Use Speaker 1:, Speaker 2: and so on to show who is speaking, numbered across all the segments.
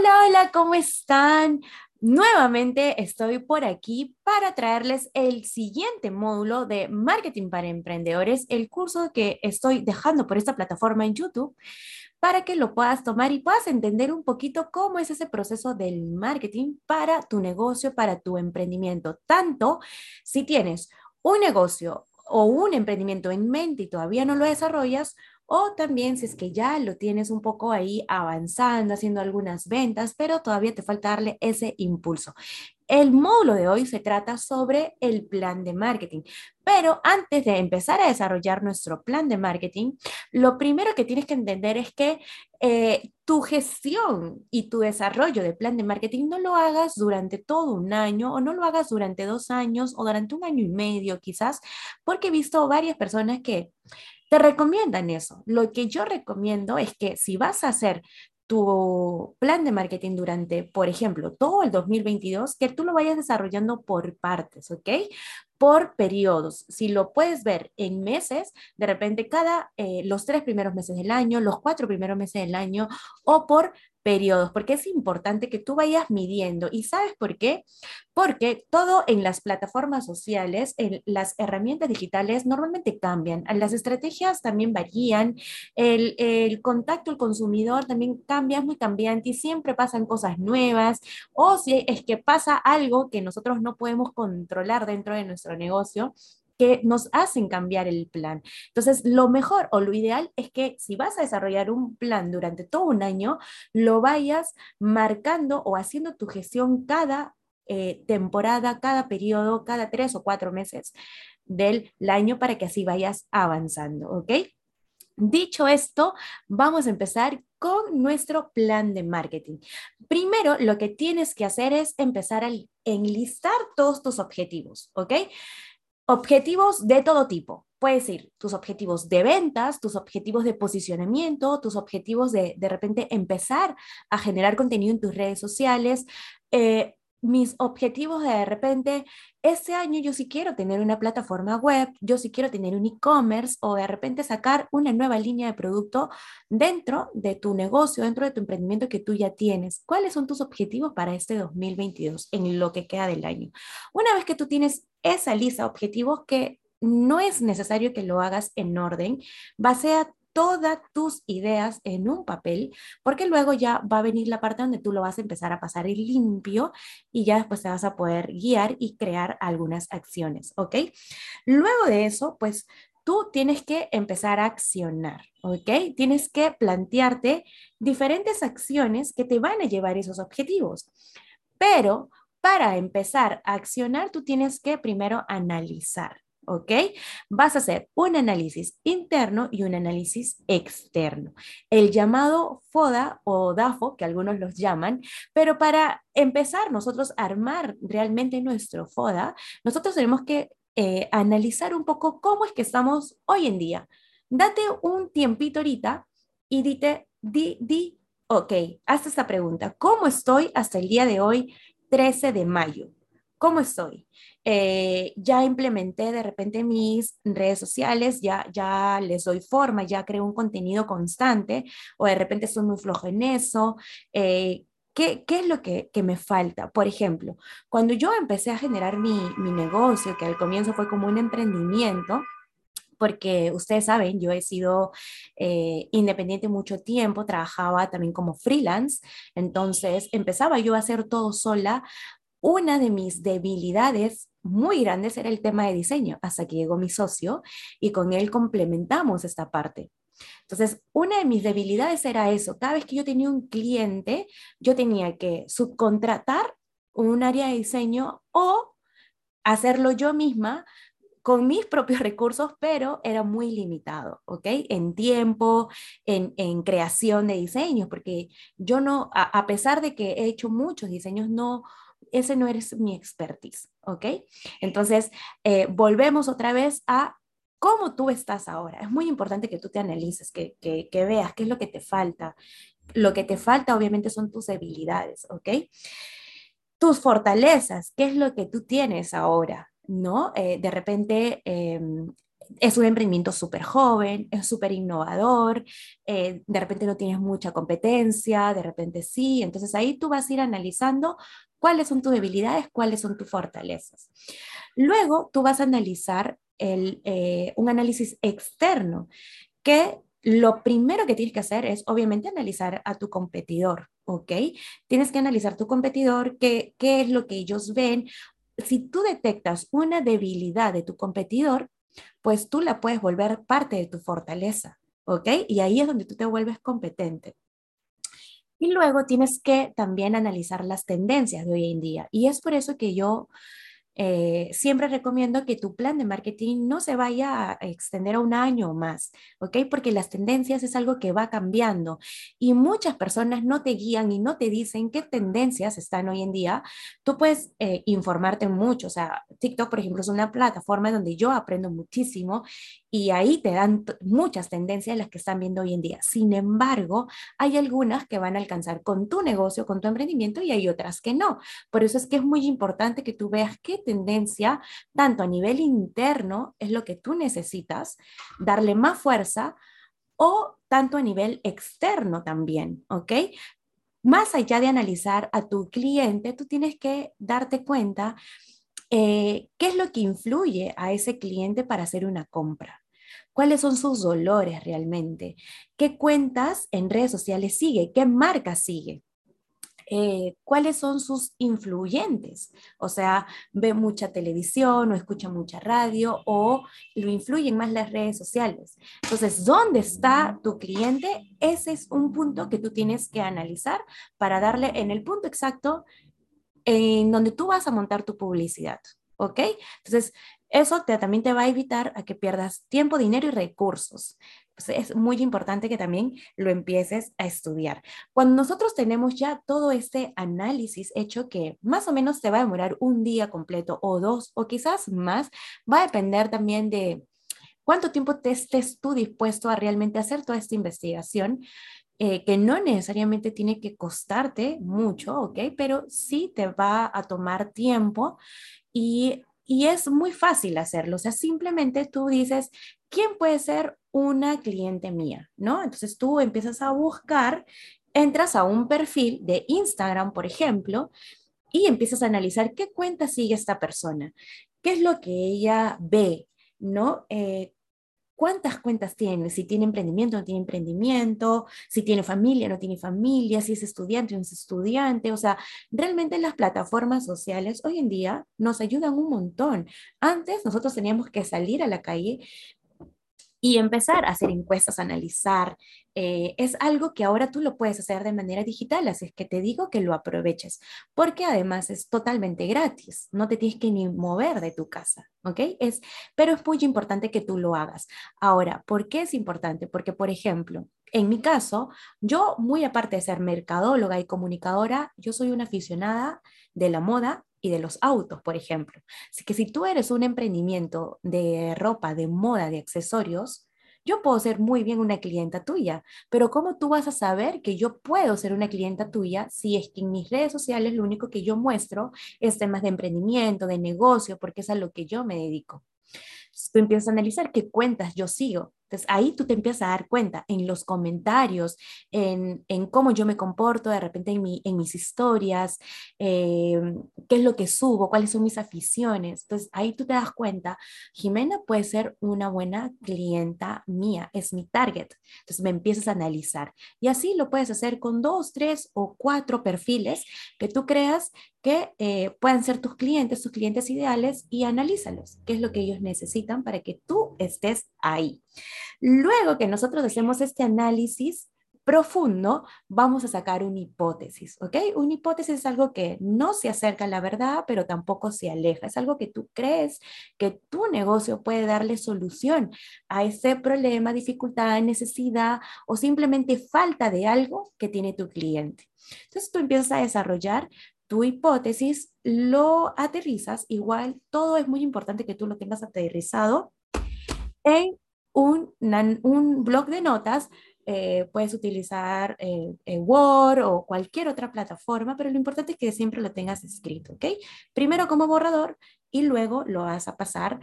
Speaker 1: Hola, hola, ¿cómo están? Nuevamente estoy por aquí para traerles el siguiente módulo de Marketing para Emprendedores, el curso que estoy dejando por esta plataforma en YouTube para que lo puedas tomar y puedas entender un poquito cómo es ese proceso del marketing para tu negocio, para tu emprendimiento. Tanto si tienes un negocio o un emprendimiento en mente y todavía no lo desarrollas, o también si es que ya lo tienes un poco ahí avanzando, haciendo algunas ventas, pero todavía te falta darle ese impulso. El módulo de hoy se trata sobre el plan de marketing, pero antes de empezar a desarrollar nuestro plan de marketing, lo primero que tienes que entender es que eh, tu gestión y tu desarrollo de plan de marketing no lo hagas durante todo un año o no lo hagas durante dos años o durante un año y medio quizás, porque he visto varias personas que te recomiendan eso. Lo que yo recomiendo es que si vas a hacer tu plan de marketing durante, por ejemplo, todo el 2022, que tú lo vayas desarrollando por partes, ¿ok? Por periodos. Si lo puedes ver en meses, de repente cada, eh, los tres primeros meses del año, los cuatro primeros meses del año, o por periodos, porque es importante que tú vayas midiendo. ¿Y sabes por qué? Porque todo en las plataformas sociales, en las herramientas digitales normalmente cambian. Las estrategias también varían. El, el contacto al consumidor también cambia, es muy cambiante y siempre pasan cosas nuevas. O si es que pasa algo que nosotros no podemos controlar dentro de nuestro negocio, que nos hacen cambiar el plan. Entonces, lo mejor o lo ideal es que si vas a desarrollar un plan durante todo un año, lo vayas marcando o haciendo tu gestión cada eh, temporada, cada periodo, cada tres o cuatro meses del año para que así vayas avanzando, ¿ok? Dicho esto, vamos a empezar con nuestro plan de marketing. Primero, lo que tienes que hacer es empezar a enlistar todos tus objetivos, ¿ok? Objetivos de todo tipo. Puedes ir tus objetivos de ventas, tus objetivos de posicionamiento, tus objetivos de de repente empezar a generar contenido en tus redes sociales, eh, mis objetivos de, repente, este año yo sí quiero tener una plataforma web, yo sí quiero tener un e-commerce o de repente sacar una nueva línea de producto dentro de tu negocio, dentro de tu emprendimiento que tú ya tienes. ¿Cuáles son tus objetivos para este 2022 en lo que queda del año? Una vez que tú tienes esa lista de objetivos que no es necesario que lo hagas en orden, base a todas tus ideas en un papel, porque luego ya va a venir la parte donde tú lo vas a empezar a pasar limpio y ya después te vas a poder guiar y crear algunas acciones, ¿ok? Luego de eso, pues tú tienes que empezar a accionar, ¿ok? Tienes que plantearte diferentes acciones que te van a llevar esos objetivos. Pero para empezar a accionar, tú tienes que primero analizar. ¿Ok? Vas a hacer un análisis interno y un análisis externo. El llamado FODA o DAFO, que algunos los llaman, pero para empezar nosotros a armar realmente nuestro FODA, nosotros tenemos que eh, analizar un poco cómo es que estamos hoy en día. Date un tiempito ahorita y dite, di, di, ok, haz esta pregunta, ¿cómo estoy hasta el día de hoy, 13 de mayo? ¿Cómo estoy? Eh, ya implementé de repente mis redes sociales, ya, ya les doy forma, ya creo un contenido constante o de repente estoy muy flojo en eso. Eh, ¿Qué, ¿Qué, es lo que, que, me falta? Por ejemplo, cuando yo empecé a generar mi, mi negocio, que al comienzo fue como un emprendimiento, porque ustedes saben, yo he sido eh, independiente mucho tiempo, trabajaba también como freelance, entonces empezaba yo a hacer todo sola, una de mis debilidades muy grandes era el tema de diseño, hasta que llegó mi socio y con él complementamos esta parte. Entonces, una de mis debilidades era eso. Cada vez que yo tenía un cliente, yo tenía que subcontratar un área de diseño o hacerlo yo misma con mis propios recursos, pero era muy limitado, ¿ok? En tiempo, en, creación de diseños, porque yo no, a pesar de que he hecho muchos diseños, no, ese no eres mi expertise, ¿ok? Entonces, eh, volvemos otra vez a cómo tú estás ahora. Es muy importante que tú te analices, que, que, que veas qué es lo que te falta. Lo que te falta obviamente son tus debilidades, ¿ok? Tus fortalezas, qué es lo que tú tienes ahora, ¿no? Eh, de repente, em, es un emprendimiento súper joven, es súper innovador, eh, de repente no tienes mucha competencia, de repente sí, entonces ahí tú vas a ir analizando cuáles son tus debilidades, cuáles son tus fortalezas. Luego tú vas a analizar el, eh, un análisis externo, que lo primero que tienes que hacer es obviamente analizar a tu competidor, ¿ok? Tienes que analizar tu competidor, qué, qué es lo que ellos ven. Si tú detectas una debilidad de tu competidor, pues tú la puedes volver parte de tu fortaleza, ¿ok? Y ahí es donde tú te vuelves competente. Y luego tienes que también analizar las tendencias de hoy en día. Y es por eso que yo eh, siempre recomiendo que tu plan de marketing no se vaya a extender a un año o más, ¿ok? Porque las tendencias es algo que va cambiando y muchas personas no te guían y no te dicen qué tendencias están hoy en día. Tú puedes eh, informarte mucho, o sea, TikTok, por ejemplo, es una plataforma donde yo aprendo muchísimo y ahí te dan muchas tendencias las que están viendo hoy en día. Sin embargo, hay algunas que van a alcanzar con tu negocio, con tu emprendimiento y hay otras que no. Por eso es que es muy importante que tú veas qué tendencia, tanto a nivel interno, es lo que tú necesitas, darle más fuerza o tanto a nivel externo también, ¿ok? Más allá de analizar a tu cliente, tú tienes que darte cuenta eh, qué es lo que influye a ese cliente para hacer una compra. ¿Cuáles son sus dolores realmente? ¿Qué cuentas en redes sociales sigue? ¿Qué marca sigue? Eh, cuáles son sus influyentes. O sea, ve mucha televisión o escucha mucha radio o lo influyen más las redes sociales. Entonces, ¿dónde está tu cliente? Ese es un punto que tú tienes que analizar para darle en el punto exacto en donde tú vas a montar tu publicidad. ¿Ok? Entonces, eso también te va a evitar a que pierdas tiempo, dinero y recursos. Pues es muy importante que también lo empieces a estudiar. Cuando nosotros tenemos ya todo este análisis hecho que más o menos te va a demorar un día completo o dos o quizás más, va a depender también de cuánto tiempo te estés tú dispuesto a realmente hacer toda esta investigación. Eh, que no necesariamente tiene que costarte mucho, ¿ok? Pero sí te va a tomar tiempo y y es muy fácil hacerlo, o sea, simplemente tú dices, ¿quién puede ser una cliente mía? ¿No? Entonces tú empiezas a buscar, entras a un perfil de Instagram, por ejemplo, y empiezas a analizar qué cuenta sigue esta persona, qué es lo que ella ve, ¿no? Eh, cuántas cuentas tiene, si tiene emprendimiento, no tiene emprendimiento, si tiene familia, no tiene familia, si es estudiante, no es estudiante. O sea, realmente las plataformas sociales hoy en día nos ayudan un montón. Antes nosotros teníamos que salir a la calle y empezar a hacer encuestas, analizar. Eh, es algo que ahora tú lo puedes hacer de manera digital, así es que te digo que lo aproveches, porque además es totalmente gratis, no te tienes que ni mover de tu casa, ¿ok? Es, pero es muy importante que tú lo hagas. Ahora, ¿por qué es importante? Porque, por ejemplo, en mi caso, yo muy aparte de ser mercadóloga y comunicadora, yo soy una aficionada de la moda y de los autos, por ejemplo. Así que si tú eres un emprendimiento de ropa, de moda, de accesorios, yo puedo ser muy bien una clienta tuya, pero ¿cómo tú vas a saber que yo puedo ser una clienta tuya si es que en mis redes sociales lo único que yo muestro es temas de emprendimiento, de negocio, porque es a lo que yo me dedico? Tú empiezas a analizar qué cuentas yo sigo, entonces ahí tú te empiezas a dar cuenta en los comentarios, en, en cómo yo me comporto de repente en, mi, en mis historias, eh, qué es lo que subo, cuáles son mis aficiones. Entonces ahí tú te das cuenta, Jimena puede ser una buena clienta mía, es mi target. Entonces me empiezas a analizar. Y así lo puedes hacer con dos, tres o cuatro perfiles que tú creas que eh, puedan ser tus clientes, tus clientes ideales y analízalos, qué es lo que ellos necesitan para que tú estés ahí. Luego que nosotros hacemos este análisis profundo, vamos a sacar una hipótesis, ¿ok? Una hipótesis es algo que no se acerca a la verdad, pero tampoco se aleja. Es algo que tú crees que tu negocio puede darle solución a ese problema, dificultad, necesidad o simplemente falta de algo que tiene tu cliente. Entonces tú empiezas a desarrollar tu hipótesis, lo aterrizas, igual todo es muy importante que tú lo tengas aterrizado en un, un blog de notas, eh, puedes utilizar eh, eh, Word o cualquier otra plataforma, pero lo importante es que siempre lo tengas escrito, ¿ok? Primero como borrador y luego lo vas a pasar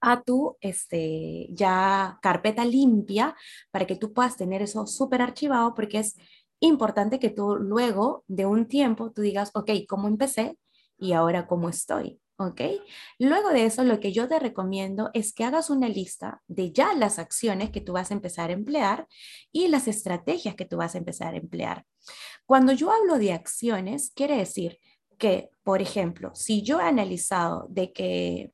Speaker 1: a tu este, ya carpeta limpia para que tú puedas tener eso súper archivado porque es importante que tú luego de un tiempo tú digas, ok, ¿cómo empecé y ahora cómo estoy? ¿Ok? Luego de eso, lo que yo te recomiendo es que hagas una lista de ya las acciones que tú vas a empezar a emplear y las estrategias que tú vas a empezar a emplear. Cuando yo hablo de acciones, quiere decir que, por ejemplo, si yo he analizado de que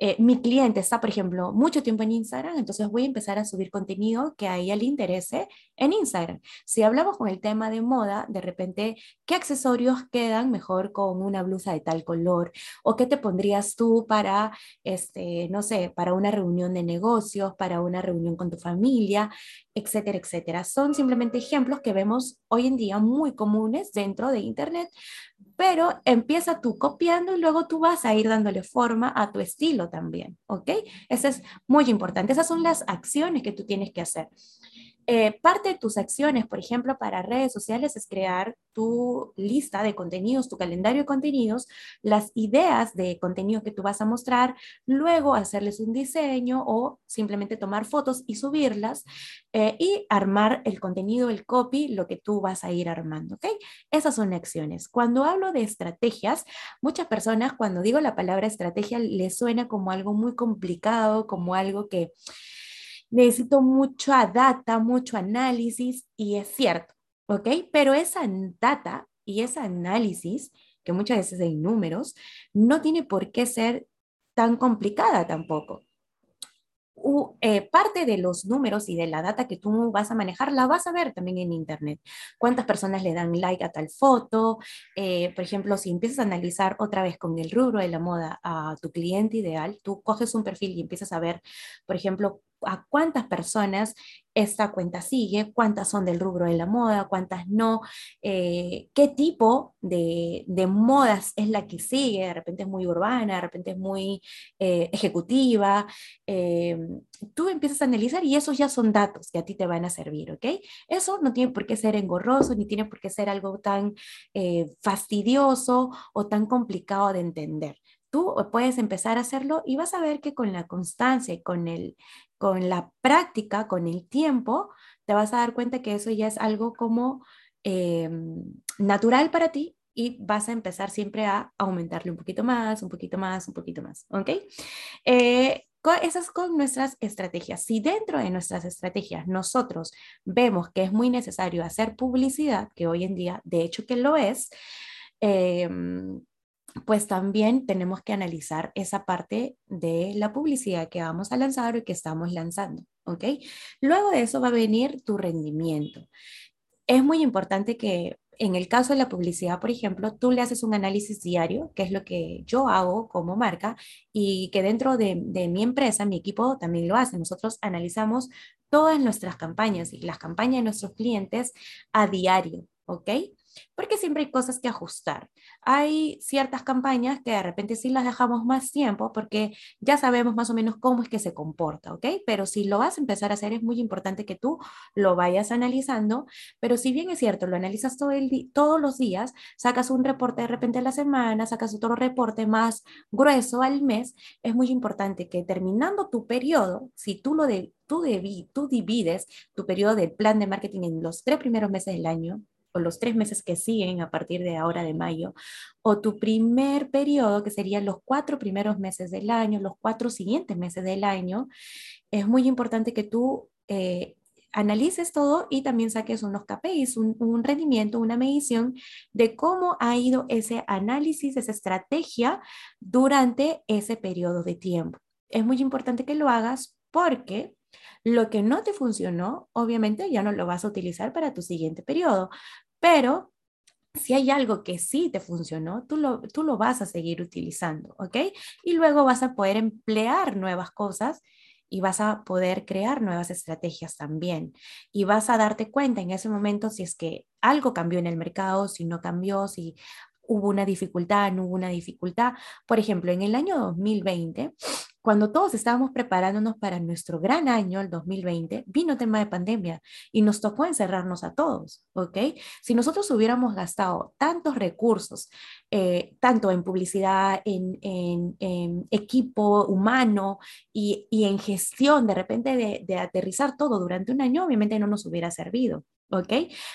Speaker 1: eh, mi cliente está, por ejemplo, mucho tiempo en Instagram, entonces voy a empezar a subir contenido que a ella le interese en Instagram. Si hablamos con el tema de moda, de repente, ¿qué accesorios quedan mejor con una blusa de tal color? ¿O qué te pondrías tú para, este, no sé, para una reunión de negocios, para una reunión con tu familia, etcétera, etcétera? Son simplemente ejemplos que vemos hoy en día muy comunes dentro de Internet, pero empieza tú copiando y luego tú vas a ir dándole forma a tu estilo también, ¿ok? Eso es muy importante. Esas son las acciones que tú tienes que hacer. Eh, parte de tus acciones, por ejemplo, para redes sociales es crear tu lista de contenidos, tu calendario de contenidos, las ideas de contenido que tú vas a mostrar, luego hacerles un diseño o simplemente tomar fotos y subirlas eh, y armar el contenido, el copy, lo que tú vas a ir armando, ¿ok? Esas son acciones. Cuando hablo de estrategias, muchas personas cuando digo la palabra estrategia les suena como algo muy complicado, como algo que necesito mucha data, mucho análisis y es cierto, ¿ok? Pero esa data y ese análisis, que muchas veces hay números, no tiene por qué ser tan complicada tampoco. Eh, parte de los números y de la data que tú vas a manejar la vas a ver también en Internet. ¿Cuántas personas le dan like a tal foto? Eh, por ejemplo, si empiezas a analizar otra vez con el rubro de la moda a tu cliente ideal, tú coges un perfil y empiezas a ver, por ejemplo, a cuántas personas esta cuenta sigue, cuántas son del rubro de la moda, cuántas no, eh, qué tipo de, modas es la que sigue, de repente es muy urbana, de repente es muy eh, ejecutiva. Eh, tú empiezas a analizar y esos ya son datos que a ti te van a servir, ¿ok? Eso no tiene por qué ser engorroso, ni tiene por qué ser algo tan fastidioso o tan complicado de entender tú puedes empezar a hacerlo y vas a ver que con la constancia y con, el, con la práctica, con el tiempo, te vas a dar cuenta que eso ya es algo como em, natural para ti y vas a empezar siempre a aumentarle un poquito más, un poquito más, un poquito más, ¿ok? Eh, esas con nuestras estrategias. Si dentro de nuestras estrategias nosotros vemos que es muy necesario hacer publicidad, que hoy en día de hecho que lo es, eh, pues también tenemos que analizar esa parte de la publicidad que vamos a lanzar y que estamos lanzando, ¿ok? Luego de eso va a venir tu rendimiento. Es muy importante que en el caso de la publicidad, por ejemplo, tú le haces un análisis diario, que es lo que yo hago como marca, y que dentro de, de mi empresa, mi equipo también lo hace. Nosotros analizamos todas nuestras campañas y las campañas de nuestros clientes a diario, ¿ok? Porque siempre hay cosas que ajustar. Hay ciertas campañas que de repente sí las dejamos más tiempo porque ya sabemos más o menos cómo es que se comporta, ¿ok? Pero si lo vas a empezar a hacer es muy importante que tú lo vayas analizando, pero si bien es cierto, lo analizas todo el todos los días, sacas un reporte de repente a la semana, sacas otro reporte más grueso al mes, es muy importante que terminando tu periodo, si tú lo de, tú, tú divides tu periodo del plan de marketing en los tres primeros meses del año, o los tres meses que siguen a partir de ahora de mayo, o tu primer periodo, que serían los cuatro primeros meses del año, los cuatro siguientes meses del año, es muy importante que tú eh, analices todo y también saques unos KPIs, un, un, rendimiento, una medición de cómo ha ido ese análisis, esa estrategia durante ese periodo de tiempo. Es muy importante que lo hagas porque lo que no te funcionó, obviamente ya no lo vas a utilizar para tu siguiente periodo, pero si hay algo que sí te funcionó, tú lo, tú lo vas a seguir utilizando, ¿ok? Y luego vas a poder emplear nuevas cosas y vas a poder crear nuevas estrategias también. Y vas a darte cuenta en ese momento si es que algo cambió en el mercado, si no cambió, si hubo una dificultad, no hubo una dificultad. Por ejemplo, en el año 2020 cuando todos estábamos preparándonos para nuestro gran año, el 2020, vino tema de pandemia y nos tocó encerrarnos a todos, ¿ok? Si nosotros hubiéramos gastado tantos recursos, eh, tanto en publicidad, en, equipo humano y, en gestión, de repente de, de aterrizar todo durante un año, obviamente no nos hubiera servido. ¿Ok?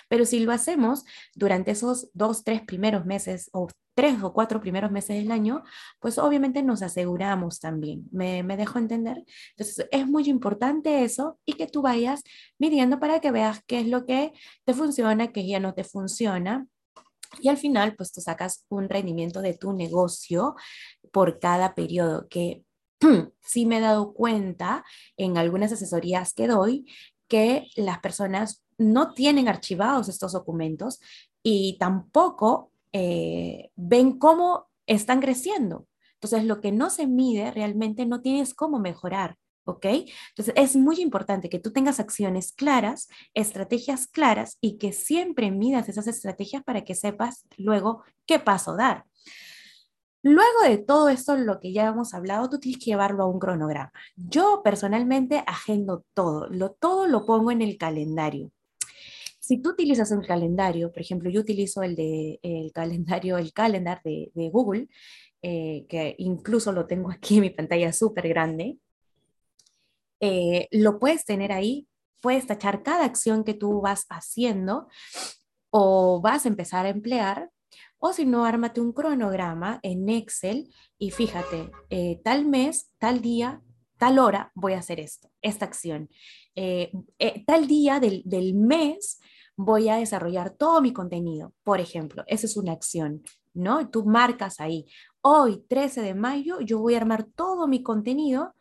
Speaker 1: Pero si lo hacemos durante esos dos, tres primeros meses o tres o cuatro primeros meses del año, pues obviamente nos aseguramos también. ¿Me, me dejo entender? Entonces es muy importante eso y que tú vayas midiendo para que veas qué es lo que te funciona, qué ya no te funciona. Y al final, pues tú sacas un rendimiento de tu negocio por cada periodo, que sí me he dado cuenta en algunas asesorías que doy que las personas no tienen archivados estos documentos y tampoco eh, ven cómo están creciendo. Entonces, lo que no se mide realmente no tienes cómo mejorar. ¿Ok? Entonces es muy importante que tú tengas acciones claras, estrategias claras y que siempre midas esas estrategias para que sepas luego qué paso dar. Luego de todo esto, lo que ya hemos hablado, tú tienes que llevarlo a un cronograma. Yo personalmente agendo todo, lo, todo lo pongo en el calendario. Si tú utilizas un calendario, por ejemplo, yo utilizo el, de, el calendario, el calendar de, de Google, eh, que incluso lo tengo aquí en mi pantalla súper grande, eh, lo puedes tener ahí, puedes tachar cada acción que tú vas haciendo o vas a empezar a emplear o si no, ármate un cronograma en Excel y fíjate, eh, tal mes, tal día, tal hora voy a hacer esto, esta acción. Tal día del, del mes voy a desarrollar todo mi contenido. Por ejemplo, esa es una acción, ¿no? Tú marcas ahí, hoy 13 de mayo yo voy a armar todo mi contenido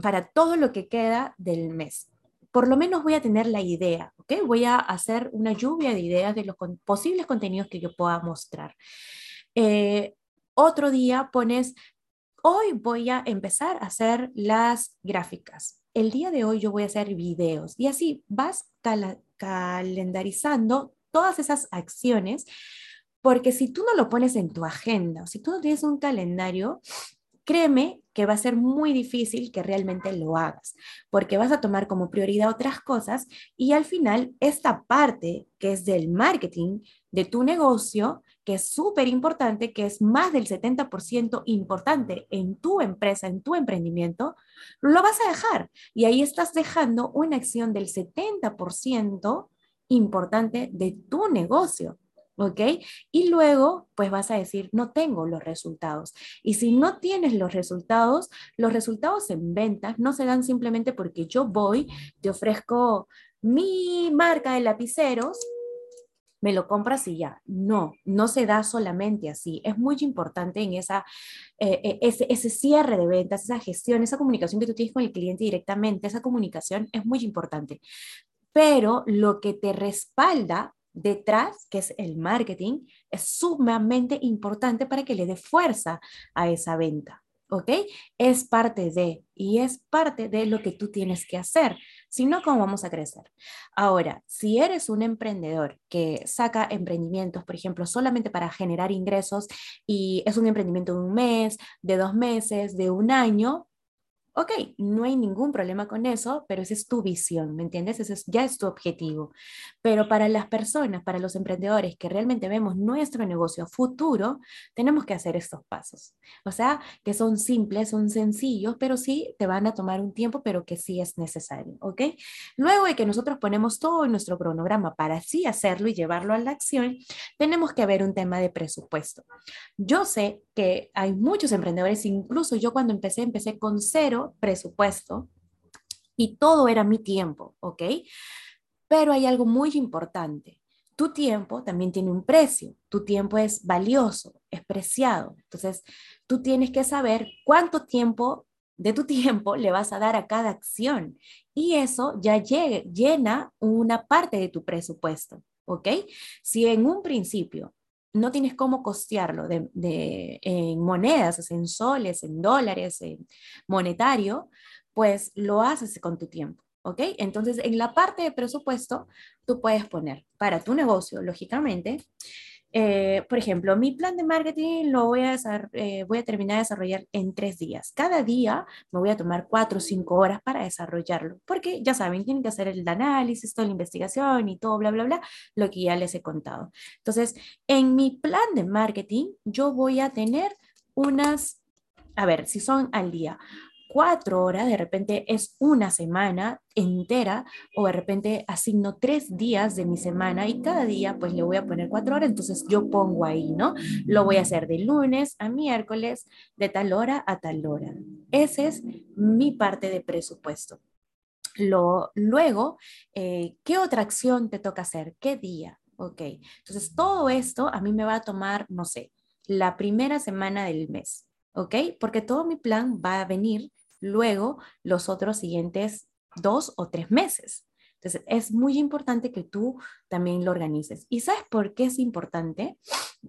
Speaker 1: para todo lo que queda del mes por lo menos voy a tener la idea, ¿ok? Voy a hacer una lluvia de ideas de los posibles contenidos que yo pueda mostrar. Eh, otro día pones, hoy voy a empezar a hacer las gráficas. El día de hoy yo voy a hacer videos y así vas calendarizando todas esas acciones, porque si tú no lo pones en tu agenda, si tú no tienes un calendario, créeme que va a ser muy difícil que realmente lo hagas, porque vas a tomar como prioridad otras cosas y al final esta parte que es del marketing de tu negocio, que es súper importante, que es más del 70% importante en tu empresa, en tu emprendimiento, lo vas a dejar. Y ahí estás dejando una acción del 70% importante de tu negocio. ¿ok? Y luego, pues vas a decir, no tengo los resultados. Y si no tienes los resultados, los resultados en ventas no se dan simplemente porque yo voy, te ofrezco mi marca de lapiceros, me lo compras y ya. No, no se da solamente así. Es muy importante en esa, eh, eh, ese, ese cierre de ventas, esa gestión, esa comunicación que tú tienes con el cliente directamente, esa comunicación es muy importante. Pero lo que te respalda detrás, que es el marketing, es sumamente importante para que le dé fuerza a esa venta. ¿Ok? Es parte de, y es parte de lo que tú tienes que hacer. Si no, ¿cómo vamos a crecer? Ahora, si eres un emprendedor que saca emprendimientos, por ejemplo, solamente para generar ingresos y es un emprendimiento de un mes, de dos meses, de un año, Ok, no hay ningún problema con eso, pero esa es tu visión, ¿me entiendes? Ese es, ya es tu objetivo. Pero para las personas, para los emprendedores que realmente vemos nuestro negocio futuro, tenemos que hacer estos pasos. O sea, que son simples, son sencillos, pero sí te van a tomar un tiempo, pero que sí es necesario, ¿ok? Luego de que nosotros ponemos todo nuestro cronograma para así hacerlo y llevarlo a la acción, tenemos que ver un tema de presupuesto. Yo sé que hay muchos emprendedores, incluso yo cuando empecé, empecé con cero presupuesto y todo era mi tiempo, ¿ok? Pero hay algo muy importante. Tu tiempo también tiene un precio. Tu tiempo es valioso, es preciado. Entonces, tú tienes que saber cuánto tiempo de tu tiempo le vas a dar a cada acción. Y eso ya llena una parte de tu presupuesto, ¿ok? Si en un principio no tienes cómo costearlo de, en monedas, en soles, en dólares, en monetario, pues lo haces con tu tiempo. ¿Ok? Entonces, en la parte de presupuesto, tú puedes poner para tu negocio, lógicamente, Eh, por ejemplo, mi plan de marketing lo voy a, eh, voy a terminar de desarrollar en tres días. Cada día me voy a tomar cuatro o cinco horas para desarrollarlo, porque ya saben, tienen que hacer el análisis, toda la investigación y todo, bla, bla, bla, lo que ya les he contado. Entonces, en mi plan de marketing, yo voy a tener unas, a ver, si son al día, cuatro horas, de repente es una semana entera o de repente asigno tres días de mi semana y cada día pues le voy a poner cuatro horas, entonces yo pongo ahí, ¿no? Lo voy a hacer de lunes a miércoles, de tal hora a tal hora. Esa es mi parte de presupuesto. Lo, luego, eh, ¿qué otra acción te toca hacer? ¿Qué día? Ok, entonces todo esto a mí me va a tomar, no sé, la primera semana del mes, ¿ok? Porque todo mi plan va a venir luego los otros siguientes dos o tres meses. Entonces, es muy importante que tú también lo organices. ¿Y sabes por qué es importante?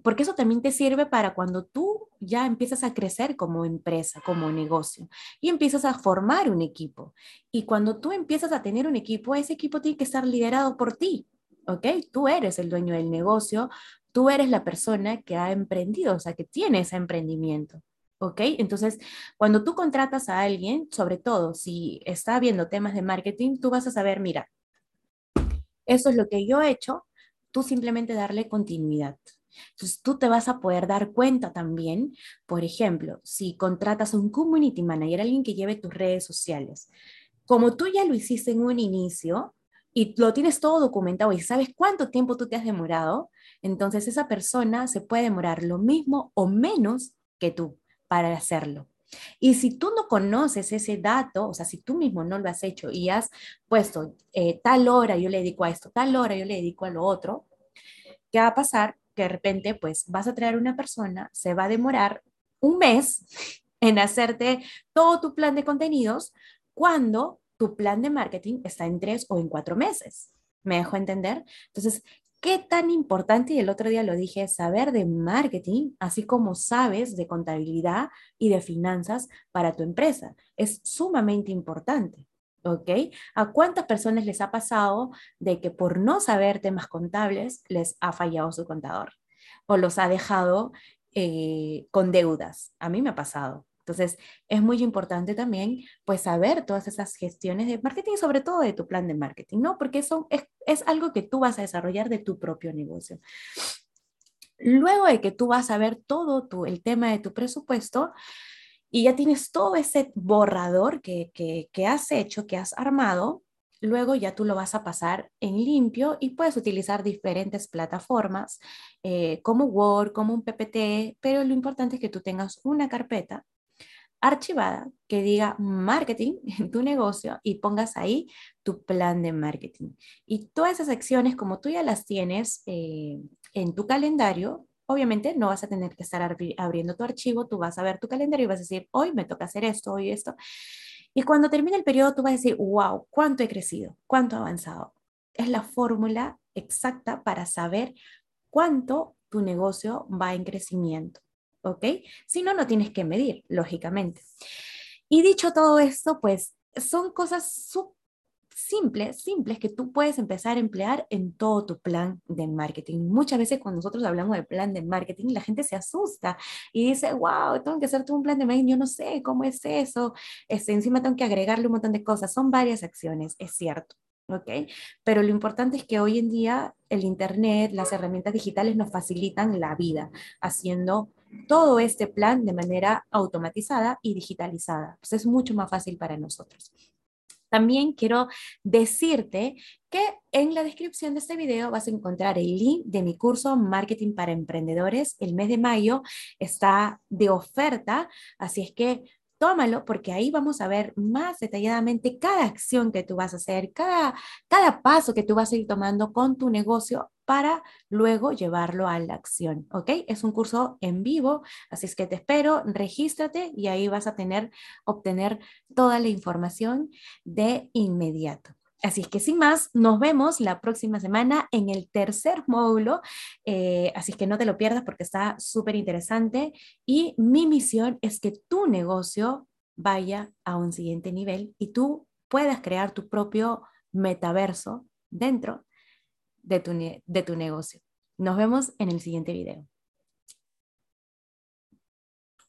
Speaker 1: Porque eso también te sirve para cuando tú ya empiezas a crecer como empresa, como negocio, y empiezas a formar un equipo. Y cuando tú empiezas a tener un equipo, ese equipo tiene que estar liderado por ti, ¿ok? Tú eres el dueño del negocio, tú eres la persona que ha emprendido, o sea, que tiene ese emprendimiento. ¿Ok? Entonces, cuando tú contratas a alguien, sobre todo si está viendo temas de marketing, tú vas a saber, mira, eso es lo que yo he hecho, tú simplemente darle continuidad. Entonces, tú te vas a poder dar cuenta también, por ejemplo, si contratas a un community manager, alguien que lleve tus redes sociales, como tú ya lo hiciste en un inicio y lo tienes todo documentado y sabes cuánto tiempo tú te has demorado, entonces esa persona se puede demorar lo mismo o menos que tú para hacerlo. Y si tú no conoces ese dato, o sea, si tú mismo no lo has hecho y has puesto eh, tal hora yo le dedico a esto, tal hora yo le dedico a lo otro, ¿qué va a pasar? Que de repente, pues vas a traer una persona, se va a demorar un mes en hacerte todo tu plan de contenidos cuando tu plan de marketing está en tres o en cuatro meses. ¿Me dejo entender? Entonces, qué tan importante, y el otro día lo dije, saber de marketing, así como sabes de contabilidad y de finanzas para tu empresa. Es sumamente importante. ¿Ok? ¿A cuántas personas les ha pasado de que por no saber temas contables les ha fallado su contador o los ha dejado eh, con deudas? A mí me ha pasado. Entonces, es muy importante también, pues, saber todas esas gestiones de marketing, sobre todo de tu plan de marketing, ¿no? Porque eso es, es algo que tú vas a desarrollar de tu propio negocio. Luego de que tú vas a ver todo tu, el tema de tu presupuesto y ya tienes todo ese borrador que, que, que has hecho, que has armado, luego ya tú lo vas a pasar en limpio y puedes utilizar diferentes plataformas eh, como Word, como un PPT, pero lo importante es que tú tengas una carpeta archivada que diga marketing en tu negocio y pongas ahí tu plan de marketing. Y todas esas acciones, como tú ya las tienes eh, en tu calendario, obviamente no vas a tener que estar abriendo tu archivo, tú vas a ver tu calendario y vas a decir, hoy me toca hacer esto, hoy esto. Y cuando termine el periodo, tú vas a decir, wow, cuánto he crecido, cuánto he avanzado. Es la fórmula exacta para saber cuánto tu negocio va en crecimiento. ¿Ok? Si no, no tienes que medir, lógicamente. Y dicho todo esto, pues son cosas simples, simples que tú puedes empezar a emplear en todo tu plan de marketing. Muchas veces cuando nosotros hablamos de plan de marketing, la gente se asusta y dice, wow, tengo que hacer todo un plan de marketing, yo no sé cómo es eso, este, encima tengo que agregarle un montón de cosas, son varias acciones, es cierto. ¿ok? Pero lo importante es que hoy en día el Internet, las herramientas digitales nos facilitan la vida haciendo todo este plan de manera automatizada y digitalizada. Pues es mucho más fácil para nosotros. También quiero decirte que en la descripción de este video vas a encontrar el link de mi curso Marketing para Emprendedores. El mes de mayo está de oferta, así es que tómalo porque ahí vamos a ver más detalladamente cada acción que tú vas a hacer, cada, cada paso que tú vas a ir tomando con tu negocio para luego llevarlo a la acción, ¿ok? Es un curso en vivo, así es que te espero, regístrate y ahí vas a tener, obtener toda la información de inmediato. Así es que sin más, nos vemos la próxima semana en el tercer módulo. Eh, así es que no te lo pierdas porque está súper interesante. Y mi misión es que tu negocio vaya a un siguiente nivel y tú puedas crear tu propio metaverso dentro de tu, de tu negocio. Nos vemos en el siguiente video.